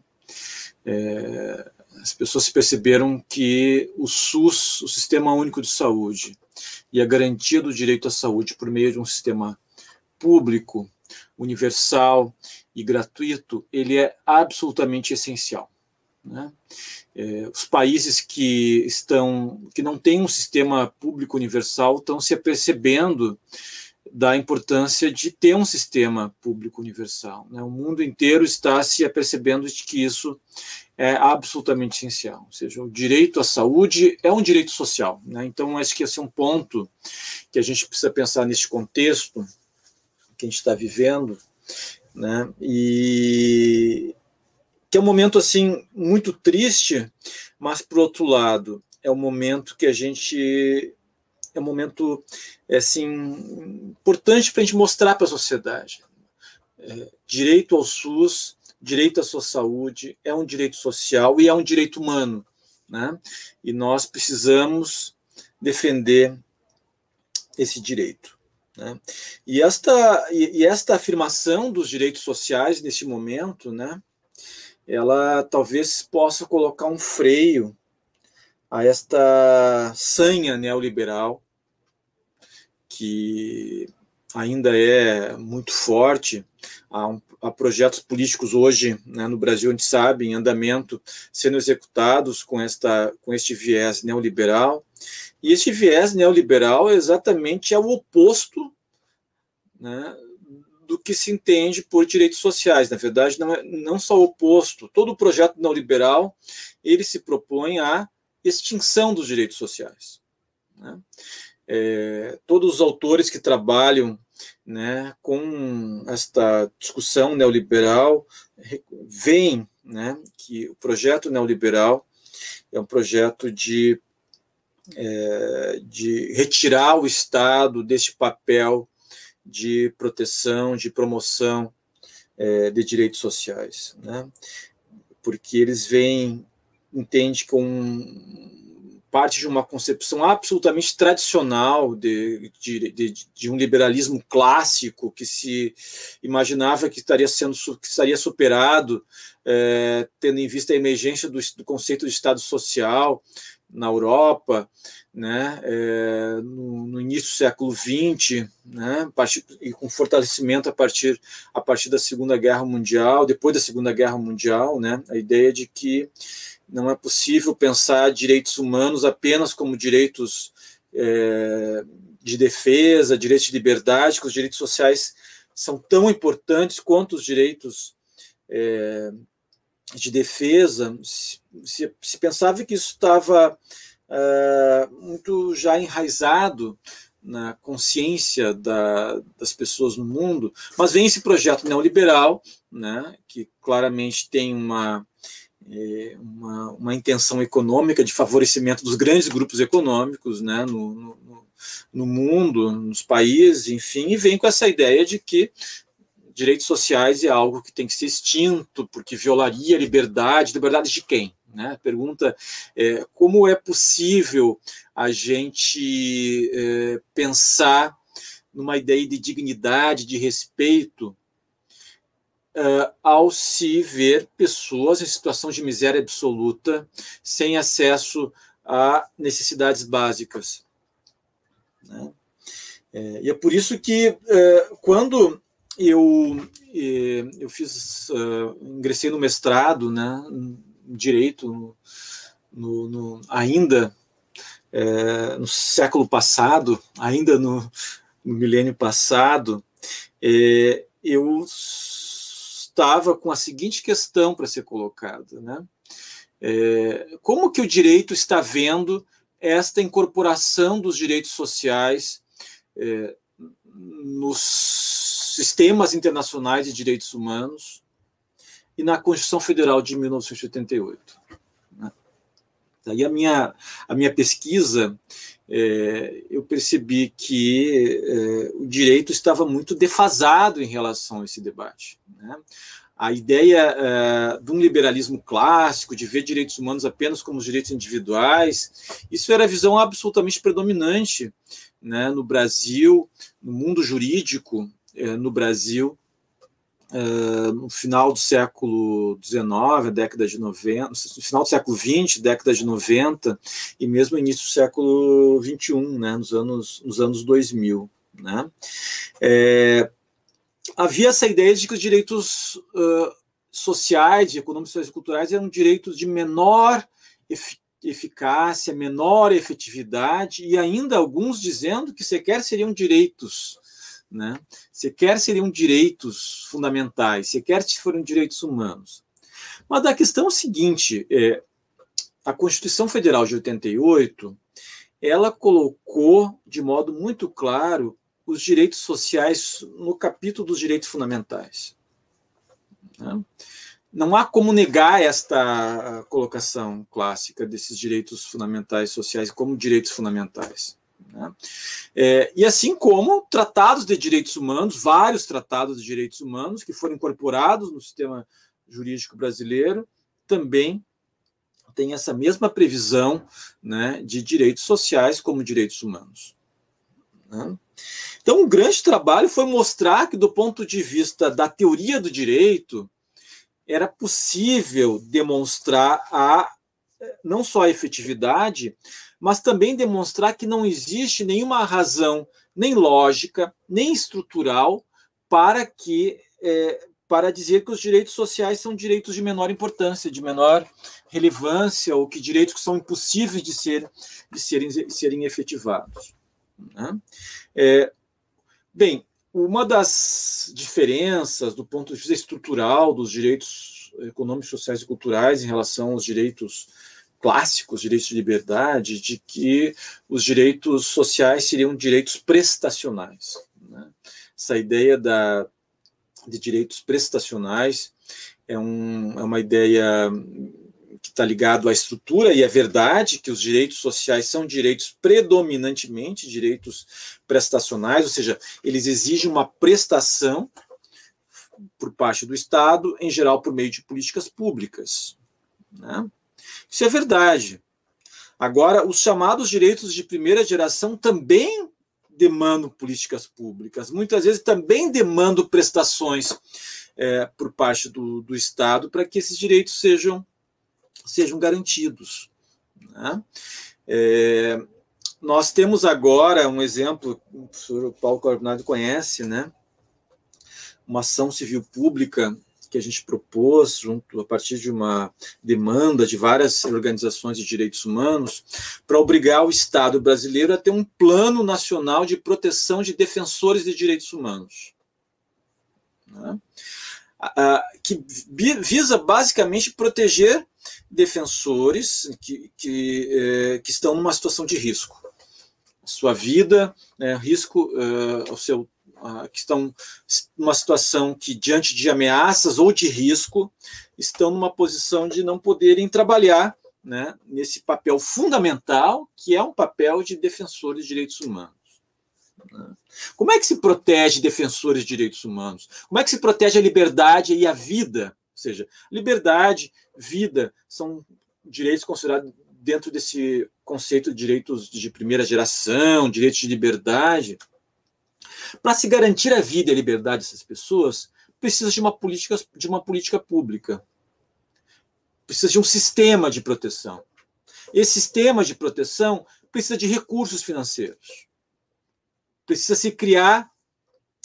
É, as pessoas perceberam que o SUS, o Sistema Único de Saúde, e a garantia do direito à saúde por meio de um sistema público universal e gratuito, ele é absolutamente essencial. Né? É, os países que estão que não têm um sistema público universal estão se apercebendo da importância de ter um sistema público universal. Né? O mundo inteiro está se apercebendo de que isso é absolutamente essencial. Ou seja, o direito à saúde é um direito social. Né? Então, acho que esse é um ponto que a gente precisa pensar neste contexto que a gente está vivendo, né? E que é um momento assim muito triste, mas por outro lado é um momento que a gente é um momento assim importante para a gente mostrar para a sociedade é, direito ao SUS, direito à sua saúde é um direito social e é um direito humano, né? E nós precisamos defender esse direito. Né? E, esta, e, e, esta afirmação dos direitos sociais neste momento, né, ela talvez possa colocar um freio a esta sanha neoliberal que ainda é muito forte. Há, um, há projetos políticos hoje né, no Brasil, a gente sabe, em andamento, sendo executados com, esta, com este viés neoliberal. E esse viés neoliberal é exatamente é o oposto né, do que se entende por direitos sociais. Na verdade, não, é, não só oposto. Todo o projeto neoliberal ele se propõe à extinção dos direitos sociais. Né? É, todos os autores que trabalham né, com esta discussão neoliberal veem né, que o projeto neoliberal é um projeto de é, de retirar o Estado deste papel de proteção, de promoção é, de direitos sociais, né? porque eles vêm, entende com parte de uma concepção absolutamente tradicional de, de, de, de, um liberalismo clássico que se imaginava que estaria sendo que estaria superado, é, tendo em vista a emergência do, do conceito de Estado social na Europa, né, é, no, no, início do século XX, né, partir, e com fortalecimento a partir, a partir da Segunda Guerra Mundial, depois da Segunda Guerra Mundial, né, a ideia de que não é possível pensar direitos humanos apenas como direitos é, de defesa, direitos de liberdade, que os direitos sociais são tão importantes quanto os direitos é, de defesa. Se, se, pensava que isso estava uh, muito já enraizado na consciência da, das pessoas no mundo, mas vem esse projeto neoliberal, né, que claramente tem uma, é, uma, uma, intenção econômica de favorecimento dos grandes grupos econômicos né, no, no, no mundo, nos países, enfim, e vem com essa ideia de que direitos sociais é algo que tem que ser extinto, porque violaria a liberdade. Liberdade de quem? Né? Pergunta é, como é possível a gente é, pensar numa ideia de dignidade, de respeito, é, ao se ver pessoas em situação de miséria absoluta, sem acesso a necessidades básicas. Né? É, e é por isso que, é, quando eu, eu fiz, ingressei no mestrado, né, direito no, no, ainda é, no século passado, ainda no, no milênio passado, é, eu estava com a seguinte questão para ser colocada, né? É, como que o direito está vendo esta incorporação dos direitos sociais nos sistemas internacionais de direitos humanos e na Constituição Federal de 1988. Né? Daí a minha, a minha pesquisa, é, eu percebi que é, o direito estava muito defasado em relação a esse debate. Né? A ideia é, de um liberalismo clássico, de ver direitos humanos apenas como os direitos individuais, isso era a visão absolutamente predominante né, no Brasil, no mundo jurídico no Brasil, Uh, no final do século XIX, década de 90, no final do século XX, década de 90, e mesmo início do século XXI, né, nos, anos, nos anos 2000. Né? É, havia essa ideia de que os direitos uh, sociais, econômicos, e culturais eram direitos de menor eficácia, menor efetividade, e ainda alguns dizendo que sequer seriam direitos, né? sequer seriam direitos fundamentais, sequer foram direitos humanos. Mas a questão é seguinte: é, a Constituição Federal de 88 ela colocou de modo muito claro os direitos sociais no capítulo dos direitos fundamentais. Né? Não há como negar esta colocação clássica desses direitos fundamentais sociais como direitos fundamentais. Né? É, e assim como tratados de direitos humanos, vários tratados de direitos humanos que foram incorporados no sistema jurídico brasileiro, também tem essa mesma previsão né, de direitos sociais como direitos humanos. Né? Então, um grande trabalho foi mostrar que, do ponto de vista da teoria do direito, era possível demonstrar a não só a efetividade, mas também demonstrar que não existe nenhuma razão, nem lógica, nem estrutural para que é, para dizer que os direitos sociais são direitos de menor importância, de menor relevância, ou que direitos que são impossíveis de, ser, de serem, de serem efetivados. Né? É, bem, uma das diferenças do ponto de vista estrutural dos direitos econômicos, sociais e culturais em relação aos direitos clássicos, direitos de liberdade, de que os direitos sociais seriam direitos prestacionais. Né? Essa ideia da, de direitos prestacionais é, um, é uma ideia que está ligado à estrutura, e é verdade que os direitos sociais são direitos predominantemente direitos prestacionais, ou seja, eles exigem uma prestação por parte do Estado, em geral por meio de políticas públicas. Né? Isso é verdade. Agora, os chamados direitos de primeira geração também demandam políticas públicas, muitas vezes também demandam prestações é, por parte do, do Estado para que esses direitos sejam sejam garantidos. Né? É, nós temos agora um exemplo, o professor Paulo Corbinado conhece, né? uma ação civil pública que a gente propôs junto a partir de uma demanda de várias organizações de direitos humanos para obrigar o Estado brasileiro a ter um plano nacional de proteção de defensores de direitos humanos. Né? que visa basicamente proteger defensores que, que, é, que estão numa situação de risco. Sua vida, é, risco é, ao seu que estão numa situação que, diante de ameaças ou de risco, estão numa posição de não poderem trabalhar né, nesse papel fundamental, que é um papel de defensores de direitos humanos. Como é que se protege defensores de direitos humanos? Como é que se protege a liberdade e a vida? Ou seja, liberdade, vida são direitos considerados dentro desse conceito de direitos de primeira geração, direitos de liberdade. Para se garantir a vida e a liberdade dessas pessoas, precisa de uma política, de uma política pública. Precisa de um sistema de proteção. Esse sistema de proteção precisa de recursos financeiros. Precisa se criar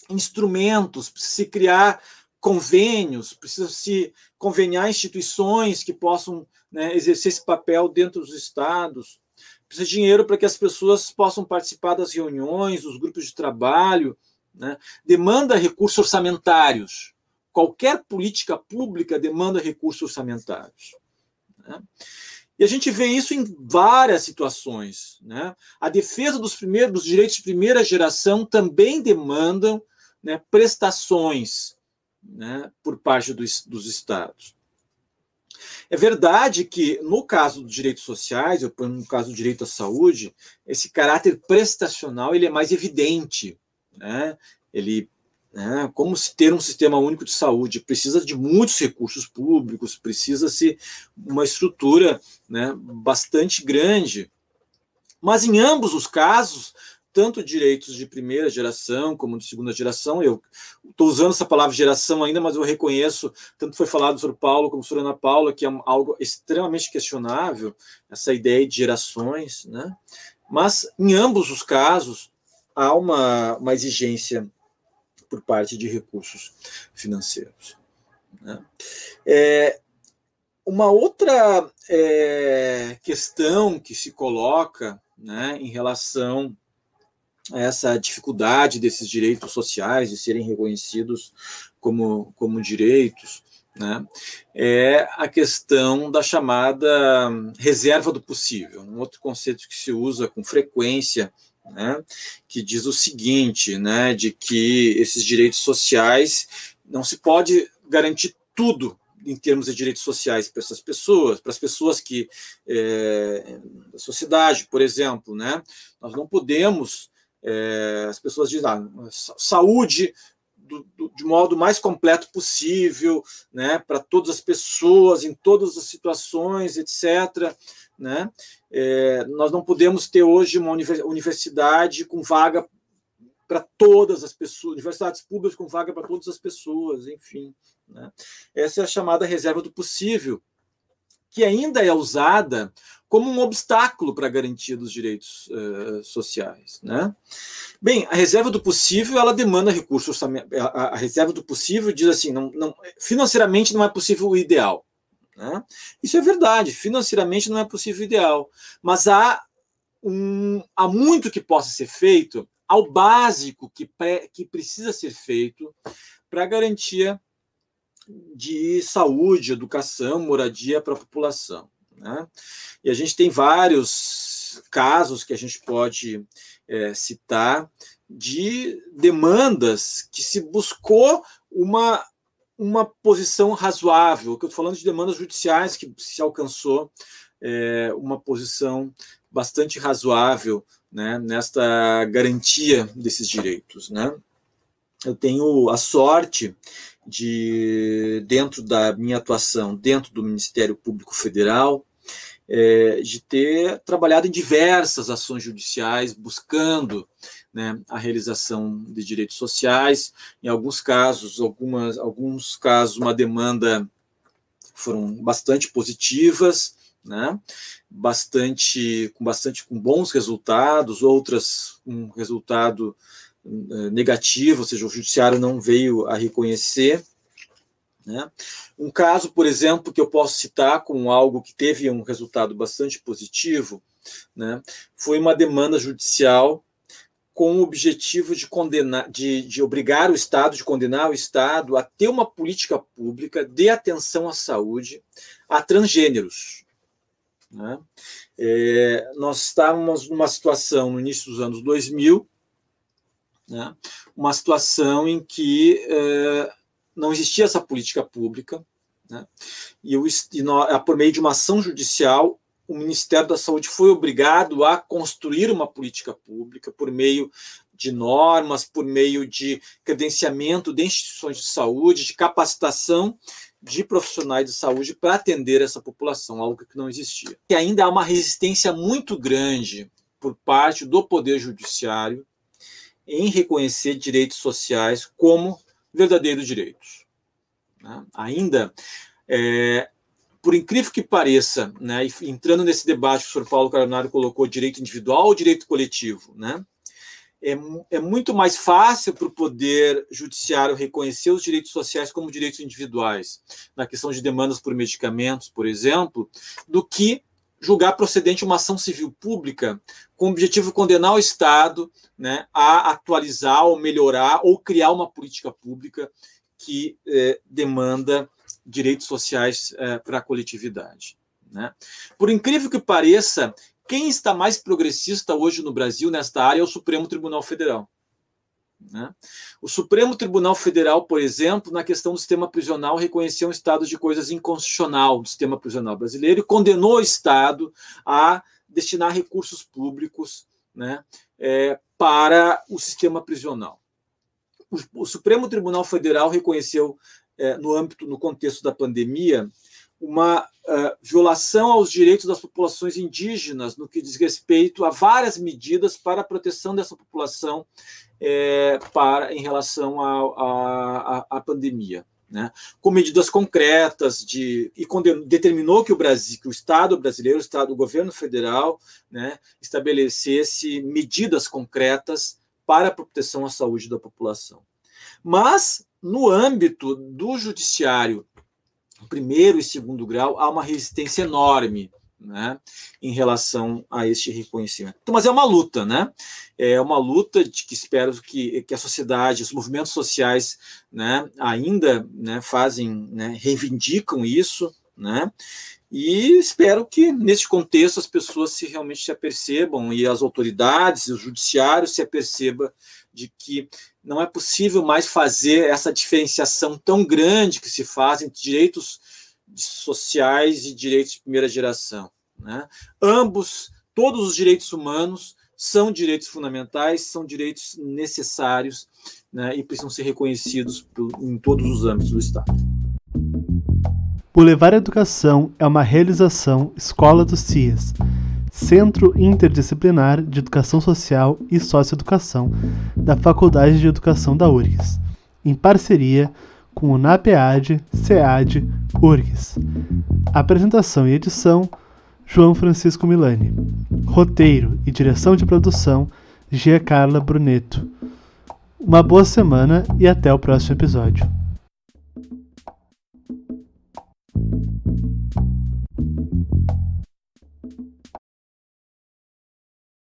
instrumentos, precisa se criar convênios, precisa se conveniar instituições que possam né, exercer esse papel dentro dos estados. Precisa de dinheiro para que as pessoas possam participar das reuniões, dos grupos de trabalho. Né? Demanda recursos orçamentários. Qualquer política pública demanda recursos orçamentários. Né? E a gente vê isso em várias situações. Né? A defesa dos, primeiros, dos direitos de primeira geração também demandam né, prestações né, por parte dos, dos estados. É verdade que, no caso dos direitos sociais, ou no caso do direito à saúde, esse caráter prestacional ele é mais evidente. Né? Ele, né, como se ter um sistema único de saúde, precisa de muitos recursos públicos, precisa-se uma estrutura né, bastante grande. Mas em ambos os casos, tanto direitos de primeira geração como de segunda geração. Eu estou usando essa palavra geração ainda, mas eu reconheço, tanto foi falado sobre Paulo como sobre Ana Paula, que é algo extremamente questionável, essa ideia de gerações, né? Mas em ambos os casos há uma, uma exigência por parte de recursos financeiros. Né? É, uma outra é, questão que se coloca né, em relação essa dificuldade desses direitos sociais de serem reconhecidos como, como direitos, né, é a questão da chamada reserva do possível, um outro conceito que se usa com frequência, né, que diz o seguinte, né, de que esses direitos sociais não se pode garantir tudo em termos de direitos sociais para essas pessoas, para as pessoas que é, da sociedade, por exemplo, né? Nós não podemos é, as pessoas dizem ah, saúde do, do, de modo mais completo possível, né, para todas as pessoas, em todas as situações, etc. Né? É, nós não podemos ter hoje uma universidade com vaga para todas as pessoas, universidades públicas com vaga para todas as pessoas, enfim. Né? Essa é a chamada reserva do possível, que ainda é usada como um obstáculo para a garantia dos direitos uh, sociais. Né? Bem, a reserva do possível ela demanda recursos. A, a reserva do possível diz assim, não, não, financeiramente não é possível o ideal. Né? Isso é verdade, financeiramente não é possível o ideal, mas há, um, há muito que possa ser feito ao básico que, pré, que precisa ser feito para a garantia de saúde, educação, moradia para a população. Né? E a gente tem vários casos que a gente pode é, citar de demandas que se buscou uma, uma posição razoável, eu estou falando de demandas judiciais que se alcançou é, uma posição bastante razoável né, nesta garantia desses direitos. Né? Eu tenho a sorte de, dentro da minha atuação dentro do Ministério Público Federal, é, de ter trabalhado em diversas ações judiciais buscando né, a realização de direitos sociais. Em alguns casos, algumas, alguns casos, uma demanda foram bastante positivas, né, bastante com bastante com bons resultados, outras um resultado eh, negativo, ou seja, o judiciário não veio a reconhecer. Né? Um caso, por exemplo, que eu posso citar como algo que teve um resultado bastante positivo, né, foi uma demanda judicial com o objetivo de condenar, de, de, obrigar o Estado, de condenar o Estado a ter uma política pública de atenção à saúde a transgêneros. Né? É, nós estávamos numa situação no início dos anos 2000 né? uma situação em que eh, não existia essa política pública, né? e, o, e no, por meio de uma ação judicial, o Ministério da Saúde foi obrigado a construir uma política pública por meio de normas, por meio de credenciamento de instituições de saúde, de capacitação de profissionais de saúde para atender essa população, algo que não existia. E ainda há uma resistência muito grande por parte do Poder Judiciário em reconhecer direitos sociais como verdadeiros direitos. Né? Ainda, é, por incrível que pareça, né, entrando nesse debate que o senhor Paulo Caronaro colocou, direito individual ou direito coletivo, né, é, é muito mais fácil para o Poder Judiciário reconhecer os direitos sociais como direitos individuais, na questão de demandas por medicamentos, por exemplo, do que julgar procedente uma ação civil pública com o objetivo de condenar o Estado né, a atualizar ou melhorar ou criar uma política pública que eh, demanda direitos sociais eh, para a coletividade. Né? Por incrível que pareça, quem está mais progressista hoje no Brasil nesta área é o Supremo Tribunal Federal. Né? O Supremo Tribunal Federal, por exemplo, na questão do sistema prisional, reconheceu um estado de coisas inconstitucional do sistema prisional brasileiro e condenou o Estado a destinar recursos públicos né, é, para o sistema prisional. O, o, Supremo Tribunal Federal reconheceu, é, no âmbito, no contexto da pandemia, uma uh, violação aos direitos das populações indígenas no que diz respeito a várias medidas para a proteção dessa população é, para em relação à pandemia. Né, com medidas concretas de e determinou que o Brasil, que o Estado brasileiro, o Estado, o governo federal, né, estabelecesse medidas concretas para a proteção à saúde da população. Mas, no âmbito do judiciário, primeiro e segundo grau, há uma resistência enorme né, em relação a este reconhecimento. Então, mas é uma luta, né? É uma luta de que espero que, que a sociedade, os movimentos sociais, né, ainda né, fazem, né, reivindicam isso, né? E espero que, nesse contexto, as pessoas se realmente se apercebam e as autoridades, o judiciário se aperceba de que não é possível mais fazer essa diferenciação tão grande que se faz entre direitos sociais e direitos de primeira geração. Né? Ambos, todos os direitos humanos são direitos fundamentais, são direitos necessários né, e precisam ser reconhecidos em todos os âmbitos do Estado. O Levar Educação é uma realização Escola dos CIES, Centro Interdisciplinar de Educação Social e Socioeducação da Faculdade de Educação da URGS, em parceria com o NAPEAD, SEAD, URGS. Apresentação e edição João Francisco Milani. Roteiro e direção de produção Gia Carla Bruneto. Uma boa semana e até o próximo episódio.